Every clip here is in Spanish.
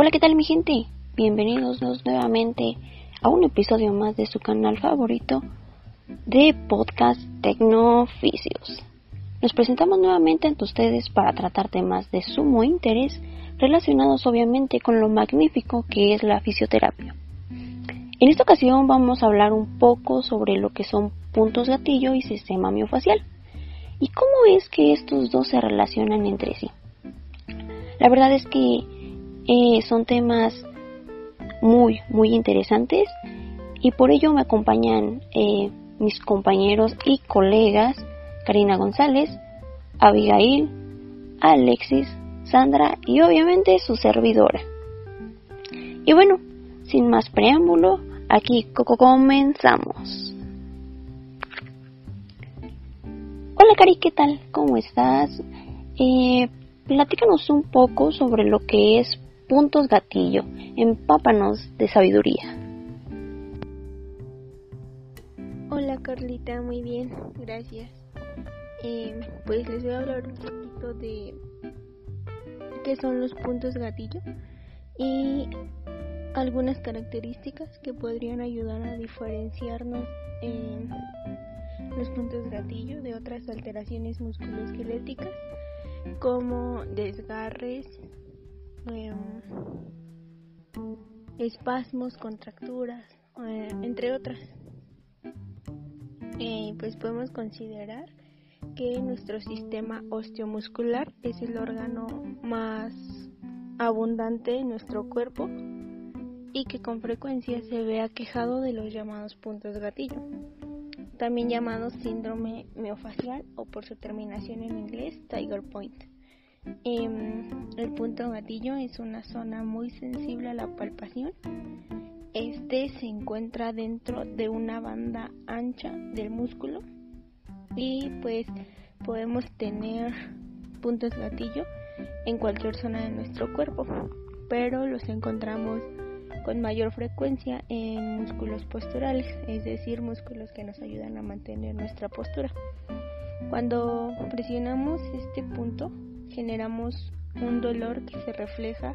Hola, ¿qué tal mi gente? Bienvenidos nuevamente a un episodio más de su canal favorito de podcast Tecnooficios. Nos presentamos nuevamente ante ustedes para tratar temas de sumo interés relacionados obviamente con lo magnífico que es la fisioterapia. En esta ocasión vamos a hablar un poco sobre lo que son puntos gatillo y sistema miofacial y cómo es que estos dos se relacionan entre sí. La verdad es que eh, son temas muy, muy interesantes y por ello me acompañan eh, mis compañeros y colegas Karina González, Abigail, Alexis, Sandra y obviamente su servidora. Y bueno, sin más preámbulo, aquí comenzamos. Hola Cari, ¿qué tal? ¿Cómo estás? Eh, platícanos un poco sobre lo que es puntos gatillo. Empápanos de sabiduría. Hola Carlita, muy bien, gracias. Eh, pues les voy a hablar un poquito de qué son los puntos gatillo y algunas características que podrían ayudar a diferenciarnos en los puntos gatillo de otras alteraciones musculoesqueléticas como desgarres, Em, espasmos, contracturas, eh, entre otras. Eh, pues podemos considerar que nuestro sistema osteomuscular es el órgano más abundante en nuestro cuerpo y que con frecuencia se ve aquejado de los llamados puntos gatillo, también llamados síndrome miofacial o por su terminación en inglés Tiger Point. Em, el punto gatillo es una zona muy sensible a la palpación. Este se encuentra dentro de una banda ancha del músculo y pues podemos tener puntos gatillo en cualquier zona de nuestro cuerpo, pero los encontramos con mayor frecuencia en músculos posturales, es decir, músculos que nos ayudan a mantener nuestra postura. Cuando presionamos este punto, generamos un dolor que se refleja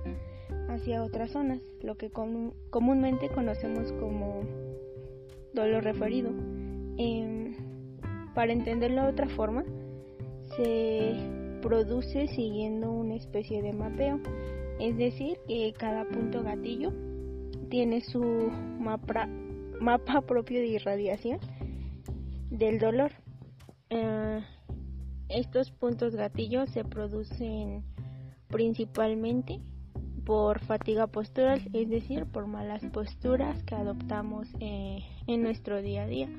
hacia otras zonas, lo que comúnmente conocemos como dolor referido. Em, para entenderlo de otra forma, se produce siguiendo una especie de mapeo, es decir, que cada punto gatillo tiene su mapa, propio de irradiación del dolor. Eh, estos puntos gatillos se producen principalmente por fatiga postural, es decir, por malas posturas que adoptamos eh, en nuestro día a día.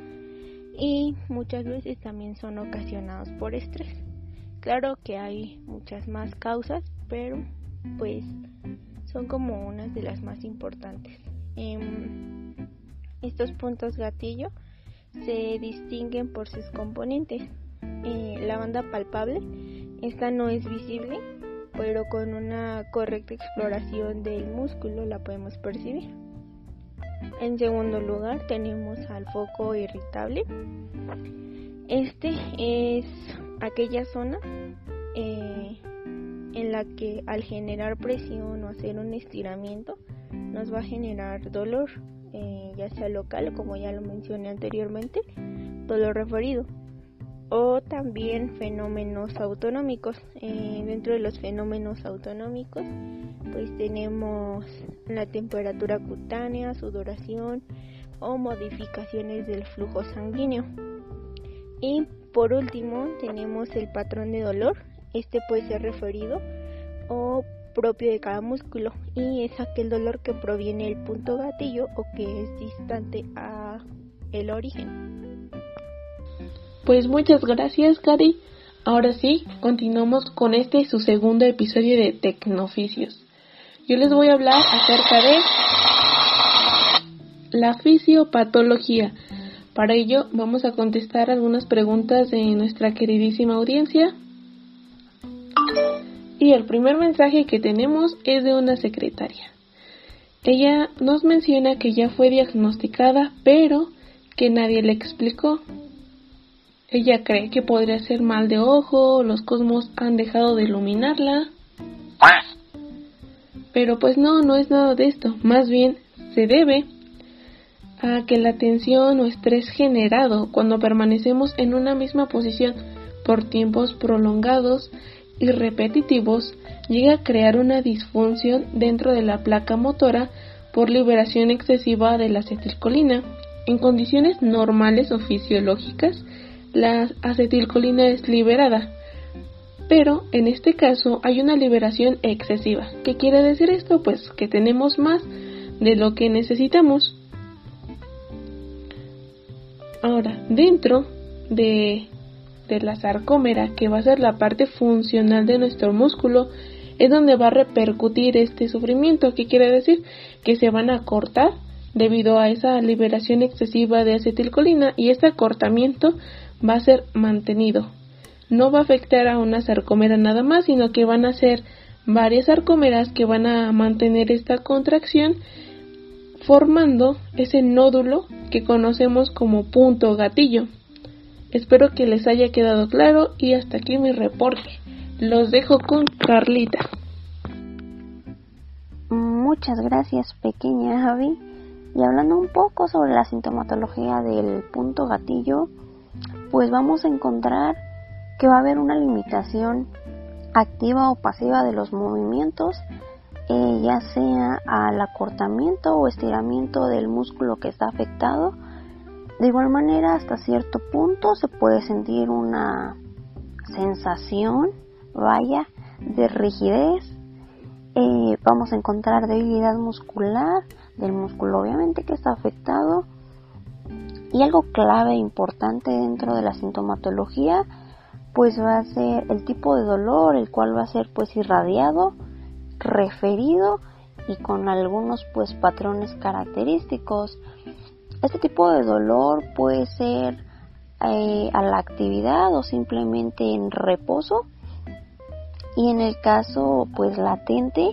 Y muchas veces también son ocasionados por estrés. Claro que hay muchas más causas, pero pues son como unas de las más importantes. Em, estos puntos gatillo se distinguen por sus componentes. Eh, la banda palpable. Esta no es visible, pero con una correcta exploración del músculo la podemos percibir. En segundo lugar tenemos al foco irritable. Este es aquella zona eh, en la que al generar presión o hacer un estiramiento nos va a generar dolor, eh, ya sea local, como ya lo mencioné anteriormente, dolor referido o también fenómenos autonómicos. Eh, dentro de los fenómenos autonómicos, pues tenemos la temperatura cutánea, sudoración o modificaciones del flujo sanguíneo. Y por último, tenemos el patrón de dolor. Este puede ser referido o propio de cada músculo y es aquel dolor que proviene del punto gatillo o que es distante a el origen. Pues muchas gracias, Cari. Ahora sí, continuamos con este su segundo episodio de Tecnoficios. Yo les voy a hablar acerca de la fisiopatología. Para ello vamos a contestar algunas preguntas de nuestra queridísima audiencia. Y el primer mensaje que tenemos es de una secretaria. Ella nos menciona que ya fue diagnosticada, pero que nadie le explicó ella cree que podría ser mal de ojo, los cosmos han dejado de iluminarla. Pero pues no, no es nada de esto. Más bien se debe a que la tensión o estrés generado cuando permanecemos en una misma posición por tiempos prolongados y repetitivos llega a crear una disfunción dentro de la placa motora por liberación excesiva de la acetilcolina. En condiciones normales o fisiológicas, la acetilcolina es liberada, pero en este caso hay una liberación excesiva. ¿Qué quiere decir esto? Pues que tenemos más de lo que necesitamos. Ahora, dentro de, la sarcómera, que va a ser la parte funcional de nuestro músculo, es donde va a repercutir este sufrimiento. ¿Qué quiere decir? Que se van a cortar debido a esa liberación excesiva de acetilcolina y este acortamiento va a ser mantenido. No va a afectar a una sarcómera nada más, sino que van a ser varias sarcómeras que van a mantener esta contracción formando ese nódulo que conocemos como punto gatillo. Espero que les haya quedado claro y hasta aquí mi reporte. Los dejo con Carlita. Muchas gracias, pequeña Javi. Y hablando un poco sobre la sintomatología del punto gatillo, pues vamos a encontrar que va a haber una limitación activa o pasiva de los movimientos, eh, ya sea al acortamiento o estiramiento del músculo que está afectado. De igual manera, hasta cierto punto se puede sentir una sensación, vaya, de rigidez. Eh, vamos a encontrar debilidad muscular, del músculo obviamente que está afectado. Y algo clave importante dentro de la sintomatología pues va a ser el tipo de dolor, el cual va a ser pues irradiado, referido y con algunos pues patrones característicos. Este tipo de dolor puede ser eh, a la actividad o simplemente en reposo y en el caso pues latente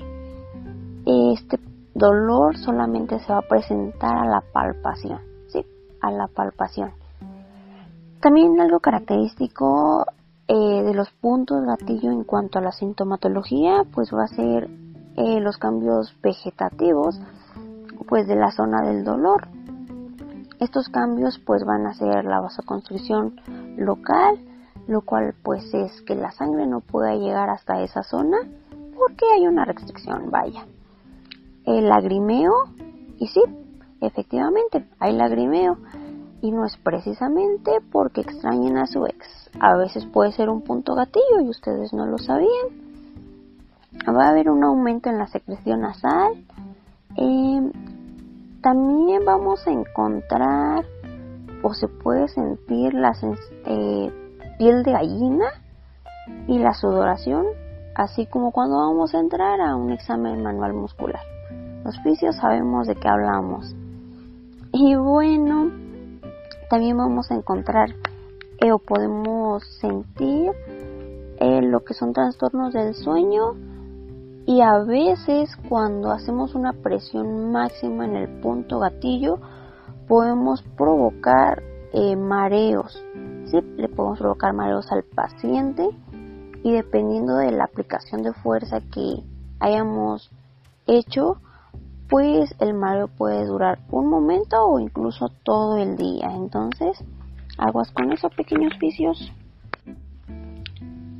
este dolor solamente se va a presentar a la palpación. A la palpación. También algo característico eh, de los puntos gatillo en cuanto a la sintomatología, pues va a ser eh, los cambios vegetativos, pues de la zona del dolor. Estos cambios pues van a ser la vasoconstricción local, lo cual pues es que la sangre no pueda llegar hasta esa zona porque hay una restricción, vaya. El lagrimeo, y sí, efectivamente, hay lagrimeo, y no es precisamente porque extrañen a su ex, a veces puede ser un punto gatillo y ustedes no lo sabían. Va a haber un aumento en la secreción nasal. Eh, también vamos a encontrar o se puede sentir la eh, piel de gallina y la sudoración, así como cuando vamos a entrar a un examen manual muscular. Los fisios sabemos de qué hablamos. También vamos a encontrar o podemos sentir eh, lo que son trastornos del sueño y a veces cuando hacemos una presión máxima en el punto gatillo podemos provocar eh, mareos, ¿sí? le podemos provocar mareos al paciente y dependiendo de la aplicación de fuerza que hayamos hecho, pues el mareo puede durar un momento o incluso todo el día. Entonces, Aguas con esos pequeños vicios.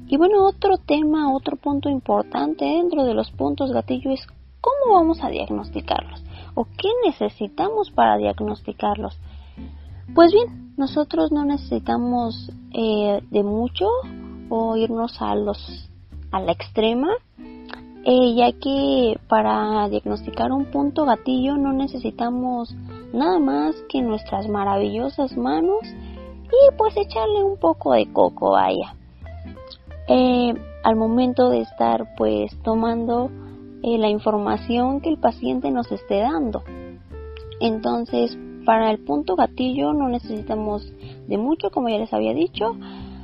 Y bueno, otro tema, otro punto importante dentro de los puntos gatillo es cómo vamos a diagnosticarlos o qué necesitamos para diagnosticarlos. Pues bien, nosotros no necesitamos eh, de mucho o irnos a los a la extrema, eh, ya que para diagnosticar un punto gatillo no necesitamos nada más que nuestras maravillosas manos y pues echarle un poco de coco, vaya. Eh, al momento de estar pues tomando eh, la información que el paciente nos esté dando. Entonces, para el punto gatillo no necesitamos de mucho, como ya les había dicho,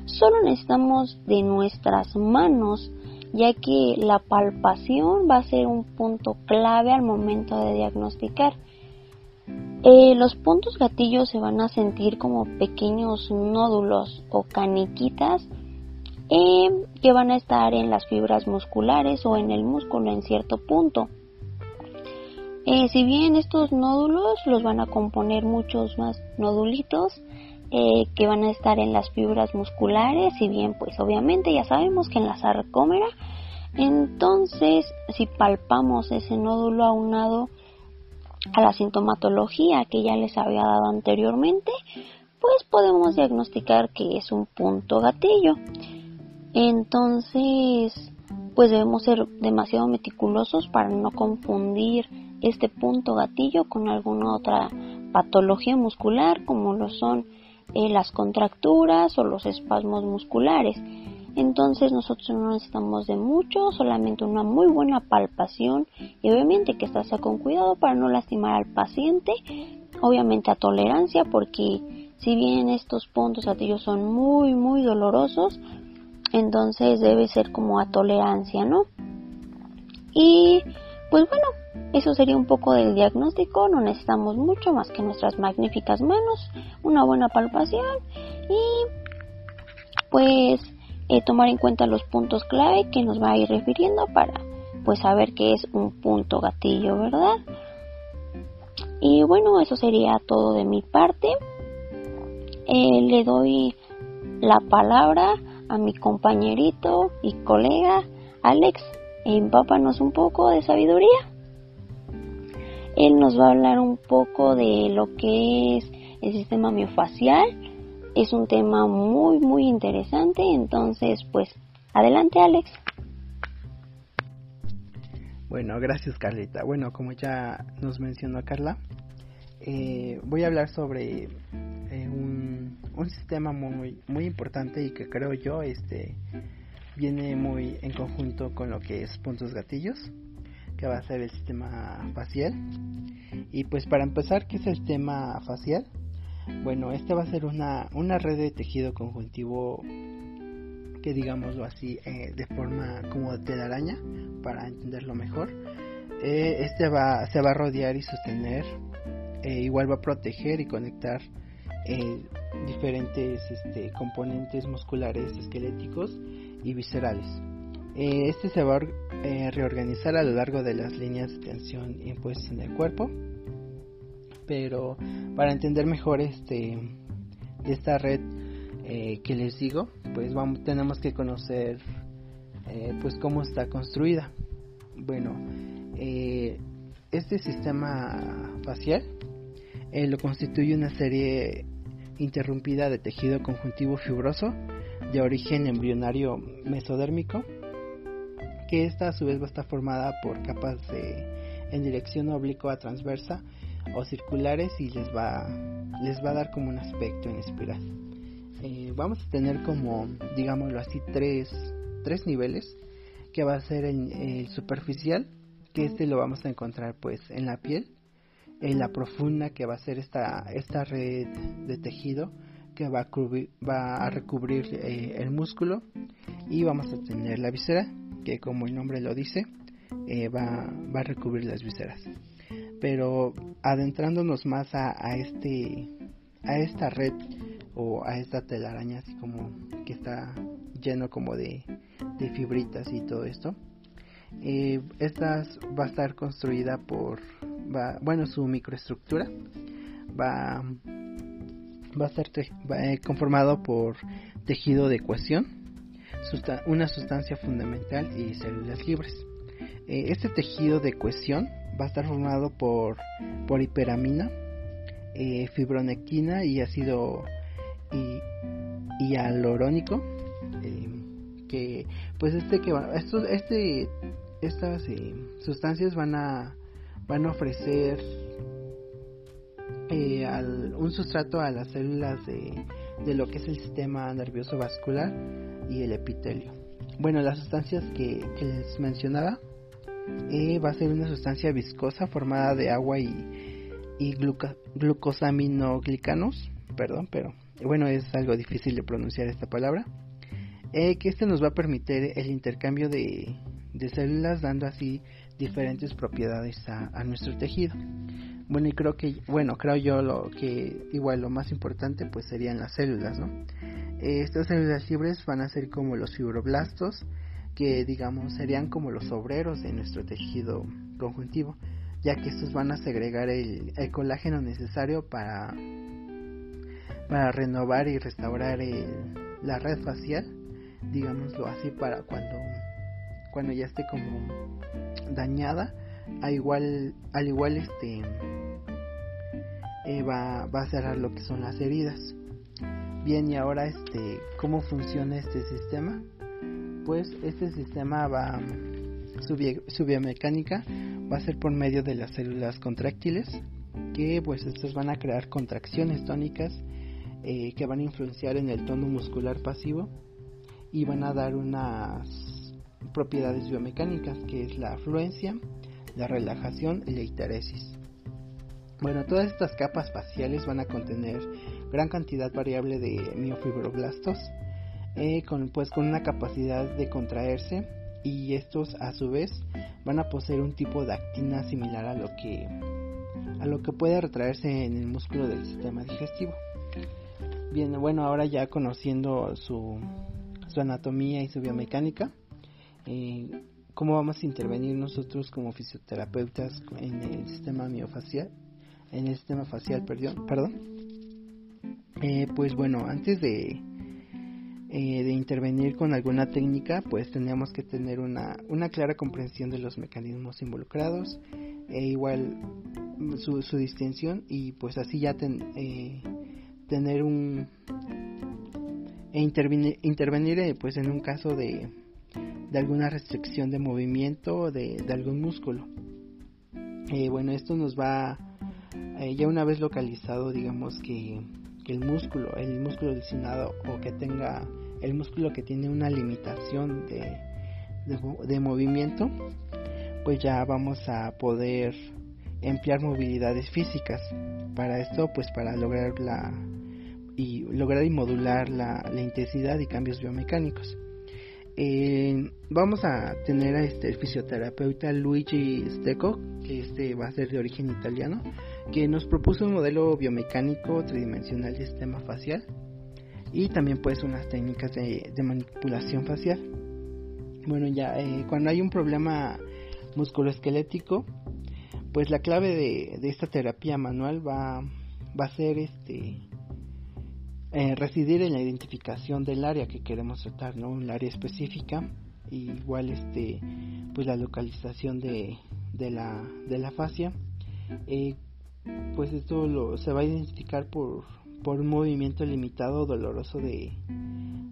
solo necesitamos de nuestras manos, ya que la palpación va a ser un punto clave al momento de diagnosticar. Eh, los puntos gatillos se van a sentir como pequeños nódulos o caniquitas eh, que van a estar en las fibras musculares o en el músculo en cierto punto. Eh, si bien estos nódulos los van a componer muchos más nodulitos eh, que van a estar en las fibras musculares, si bien pues obviamente ya sabemos que en la sarcómera, entonces si palpamos ese nódulo aunado a la sintomatología que ya les había dado anteriormente, pues podemos diagnosticar que es un punto gatillo. Entonces, pues debemos ser demasiado meticulosos para no confundir este punto gatillo con alguna otra patología muscular como lo son eh, las contracturas o los espasmos musculares. Entonces nosotros no necesitamos de mucho, solamente una muy buena palpación y obviamente que estás con cuidado para no lastimar al paciente, obviamente a tolerancia porque si bien estos puntos gatillos son muy muy dolorosos, entonces debe ser como a tolerancia, ¿no? Y pues bueno, eso sería un poco del diagnóstico, no necesitamos mucho más que nuestras magníficas manos, una buena palpación y pues eh, tomar en cuenta los puntos clave que nos va a ir refiriendo para pues saber qué es un punto gatillo, ¿verdad? Y bueno, eso sería todo de mi parte. Eh, le doy la palabra a mi compañerito y colega Alex. Empápanos un poco de sabiduría. Él nos va a hablar un poco de lo que es el sistema miofacial. Es un tema muy, muy interesante. Entonces, pues, adelante Alex. Bueno, gracias Carlita. Bueno, como ya nos mencionó Carla, eh, voy a hablar sobre eh, un, un, sistema muy, muy importante y que creo yo este, viene muy en conjunto con lo que es puntos gatillos que va a ser el sistema facial. Y pues para empezar, ¿qué es el sistema facial? Bueno, este va a ser una, una red de tejido conjuntivo que digámoslo así, eh, de forma como telaraña, para entenderlo mejor. Eh, este va, se va a rodear y sostener, eh, igual va a proteger y conectar diferentes este, componentes musculares, esqueléticos y viscerales. Eh, este se va a eh, reorganizar a lo largo de las líneas de tensión impuestas en el cuerpo. Pero para entender mejor este esta red eh, que les digo, pues vamos, tenemos que conocer pues cómo está construida. Bueno, este sistema facial lo constituye una serie interrumpida de tejido conjuntivo fibroso de origen embrionario mesodérmico que esta a su vez va a estar formada por capas de, en dirección oblicua transversa o circulares y les va, les va a dar como un aspecto en espiral. Eh, vamos a tener como, digámoslo así, tres, tres niveles, que va a ser el, superficial, que este lo vamos a encontrar pues en la piel, en la profunda, que va a ser esta, esta red de tejido que va a, a recubrir eh, el músculo, y vamos a tener la visera, que como el nombre lo dice, eh, va, va, a recubrir las vísceras. Pero adentrándonos más a, este, a esta red o a esta telaraña, así como que está lleno como de, de fibritas y todo esto, eh, esta va a estar construida por, bueno, su microestructura va, va a estar eh, conformado por tejido de cohesión una sustancia fundamental y células libres. Eh, este tejido de cohesión va a estar formado por, hiperamina, eh, fibronectina y ácido hialurónico. Eh, que pues este que va, estos, este, estas sustancias van a van a ofrecer un sustrato a las células de, de lo que es el sistema nervioso vascular y el epitelio. Bueno, las sustancias que, les mencionaba eh, va a ser una sustancia viscosa formada de agua y, y glucosaminoglicanos, perdón, pero bueno, es algo difícil de pronunciar esta palabra, eh, que este nos va a permitir el intercambio de, de células dando así diferentes propiedades a, a, nuestro tejido. Bueno, y creo que, bueno, creo yo lo que igual lo más importante pues serían las células, ¿no? Estas células libres van a ser como los fibroblastos, que digamos serían como los obreros de nuestro tejido conjuntivo, ya que estos van a segregar el, colágeno necesario para, para renovar y restaurar la red facial, digámoslo así, para cuando, cuando ya esté como dañada, al igual, al igual este eh, va, va a cerrar lo que son las heridas. Bien, y ahora este, ¿cómo funciona este sistema? Pues este sistema va su, biomecánica va a ser por medio de las células contráctiles, que pues estas van a crear contracciones tónicas eh, que van a influenciar en el tono muscular pasivo y van a dar unas propiedades biomecánicas que es la afluencia, la relajación y la hiteresis. Bueno, todas estas capas faciales van a contener gran cantidad variable de miofibroblastos, eh, con, pues con una capacidad de contraerse y estos a su vez van a poseer un tipo de actina similar a lo que a lo que puede retraerse en el músculo del sistema digestivo. Bien, bueno, ahora ya conociendo su, su anatomía y su biomecánica, eh, cómo vamos a intervenir nosotros como fisioterapeutas en el sistema miofacial, en el sistema facial, perdón, perdón. Eh, pues bueno, antes de eh, de intervenir con alguna técnica, pues tenemos que tener una, una clara comprensión de los mecanismos involucrados, e igual su, su distinción y pues así ya eh, tener un e intervenir, intervenir eh, pues en un caso de, de alguna restricción de movimiento de, de algún músculo. bueno, esto nos va ya una vez localizado, digamos que el músculo, el músculo lesionado o que tenga el músculo que tiene una limitación de, de, movimiento, pues ya vamos a poder emplear movilidades físicas. Para esto, pues para lograr la y lograr y modular la, la intensidad y cambios biomecánicos. Eh, vamos a tener a este fisioterapeuta Luigi Stecco, que este va a ser de origen italiano, que nos propuso un modelo biomecánico tridimensional de sistema facial y también pues unas técnicas de, manipulación facial. Bueno, ya eh, cuando hay un problema musculoesquelético, pues la clave de, esta terapia manual va, va a ser este eh, residir en la identificación del área que queremos tratar, ¿no? Un área específica, igual este pues la localización de, de la, de la fascia. Eh, pues esto lo, se va a identificar por, por un movimiento limitado doloroso de,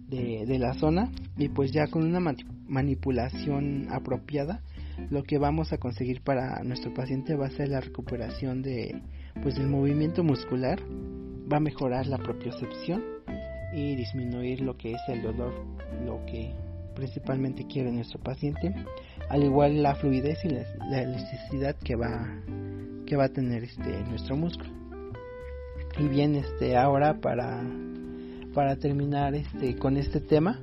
de, la zona y pues ya con una manipulación apropiada lo que vamos a conseguir para nuestro paciente va a ser la recuperación de pues del movimiento muscular va a mejorar la propiocepción y disminuir lo que es el dolor lo que principalmente quiere nuestro paciente al igual la fluidez y la, elasticidad que va que va a tener este nuestro músculo. Y bien, este, ahora para, para terminar este, con este tema,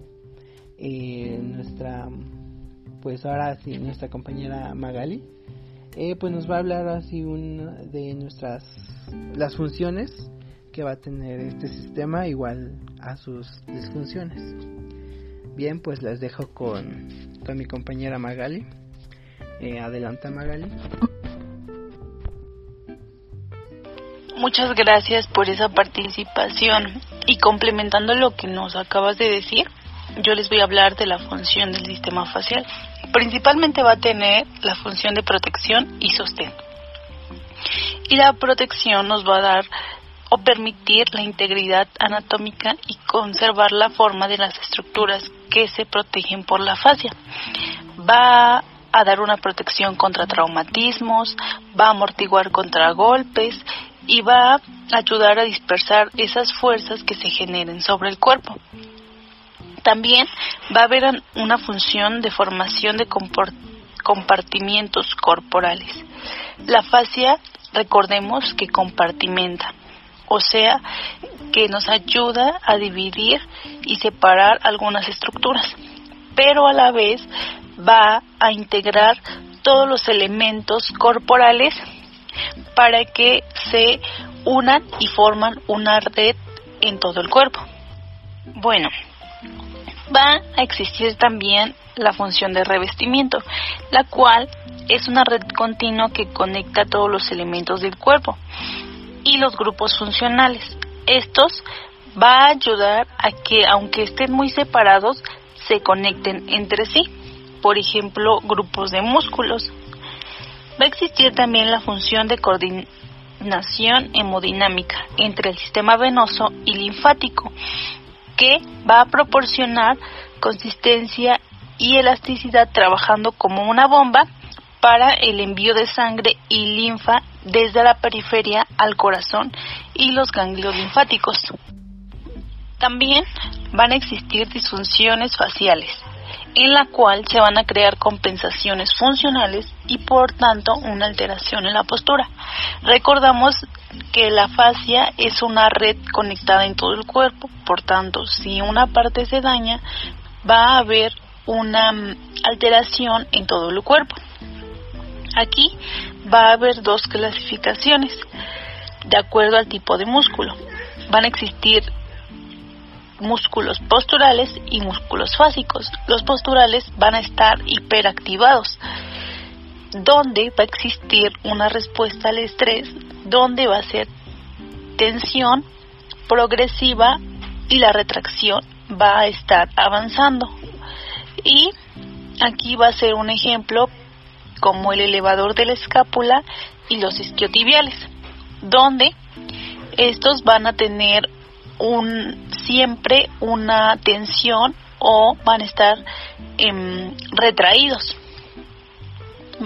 eh, nuestra, pues ahora sí, nuestra compañera Magali, eh, pues nos va a hablar así un, de nuestras, las funciones que va a tener este sistema igual a sus disfunciones. Bien, pues las dejo con, con mi compañera Magali. Eh, adelanta Magali. Muchas gracias por esa participación y complementando lo que nos acabas de decir, yo les voy a hablar de la función del sistema facial. Principalmente va a tener la función de protección y sostén. Y la protección nos va a dar o permitir la integridad anatómica y conservar la forma de las estructuras que se protegen por la fascia. Va a dar una protección contra traumatismos, va a amortiguar contra golpes y va a ayudar a dispersar esas fuerzas que se generen sobre el cuerpo. También va a haber una función de formación de compartimientos corporales. La fascia, recordemos que compartimenta, o sea, que nos ayuda a dividir y separar algunas estructuras, pero a la vez va a integrar todos los elementos corporales para que se unan y forman una red en todo el cuerpo. Bueno, Va a existir también la función de revestimiento, la cual es una red continua que conecta todos los elementos del cuerpo y los grupos funcionales. Estos va a ayudar a que, aunque estén muy separados, se conecten entre sí. Por ejemplo, grupos de músculos. Va a existir también la función de coordinación hemodinámica entre el sistema venoso y linfático, que va a proporcionar consistencia y elasticidad trabajando como una bomba para el envío de sangre y linfa desde la periferia al corazón y los ganglios linfáticos. También van a existir disfunciones faciales, en la cual se van a crear compensaciones funcionales y por tanto una alteración en la postura. Recordamos que la fascia es una red conectada en todo el cuerpo, por tanto, si una parte se daña, va a haber una mm, alteración en todo el cuerpo. Aquí va a haber dos clasificaciones de acuerdo al tipo de músculo. Van a existir músculos posturales y músculos fásicos. Los posturales van a estar hiperactivados, donde va a existir una respuesta al estrés, donde va a ser tensión progresiva y la retracción va a estar avanzando. Y aquí va a ser un ejemplo como el elevador de la escápula y los isquiotibiales, donde estos van a tener un siempre una tensión o van a estar em, retraídos.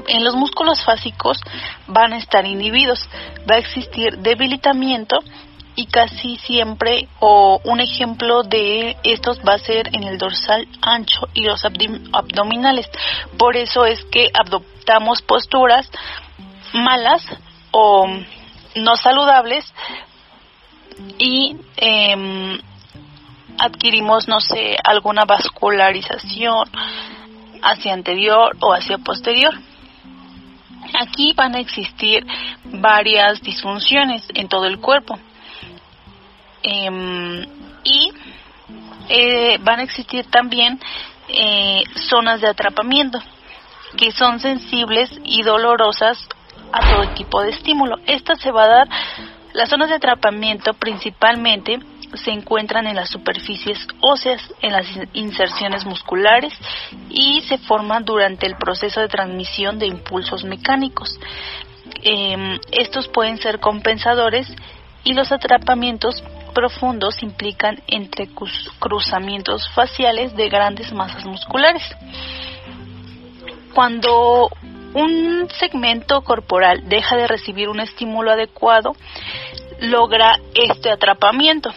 En los músculos fásicos van a estar inhibidos, va a existir debilitamiento y casi siempre o un ejemplo de estos va a ser en el dorsal ancho y los abdominales. Por eso es que adoptamos posturas malas o no saludables y eh, adquirimos, no sé, alguna vascularización hacia anterior o hacia posterior. Aquí van a existir varias disfunciones en todo el cuerpo. Em, y eh, van a existir también eh, zonas de atrapamiento que son sensibles y dolorosas a todo tipo de estímulo. Esta se va a dar, las zonas de atrapamiento principalmente se encuentran en las superficies óseas, en las inserciones musculares y se forman durante el proceso de transmisión de impulsos mecánicos. Em, estos pueden ser compensadores y los atrapamientos profundos implican entre cruzamientos faciales de grandes masas musculares. Cuando un segmento corporal deja de recibir un estímulo adecuado, logra este atrapamiento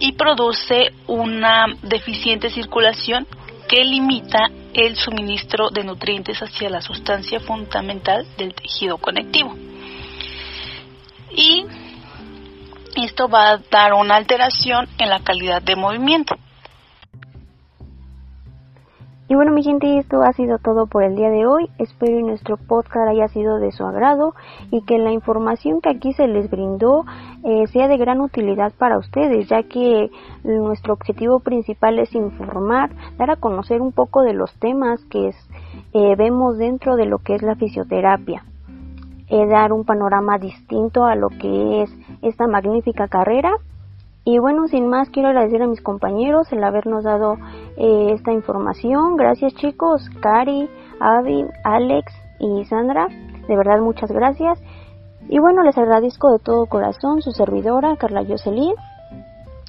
y produce una deficiente circulación que limita el suministro de nutrientes hacia la sustancia fundamental del tejido conectivo. Y esto va a dar una alteración en la calidad de movimiento. Y bueno, mi gente, esto ha sido todo por el día de hoy. Espero que nuestro podcast haya sido de su agrado y que la información que aquí se les brindó eh, sea de gran utilidad para ustedes, ya que nuestro objetivo principal es informar, dar a conocer un poco de los temas que eh, vemos dentro de lo que es la fisioterapia. Eh, dar un panorama distinto a lo que es esta magnífica carrera y bueno, sin más, quiero agradecer a mis compañeros el habernos dado eh, esta información. Gracias chicos, Cari, Avi, Alex y Sandra. De verdad, muchas gracias. Y bueno, les agradezco de todo corazón su servidora, Carla Jocelyn.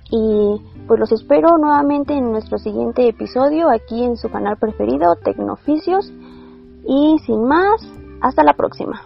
Y pues los espero nuevamente en nuestro siguiente episodio aquí en su canal preferido, Tecnoficios. Y sin más, hasta la próxima.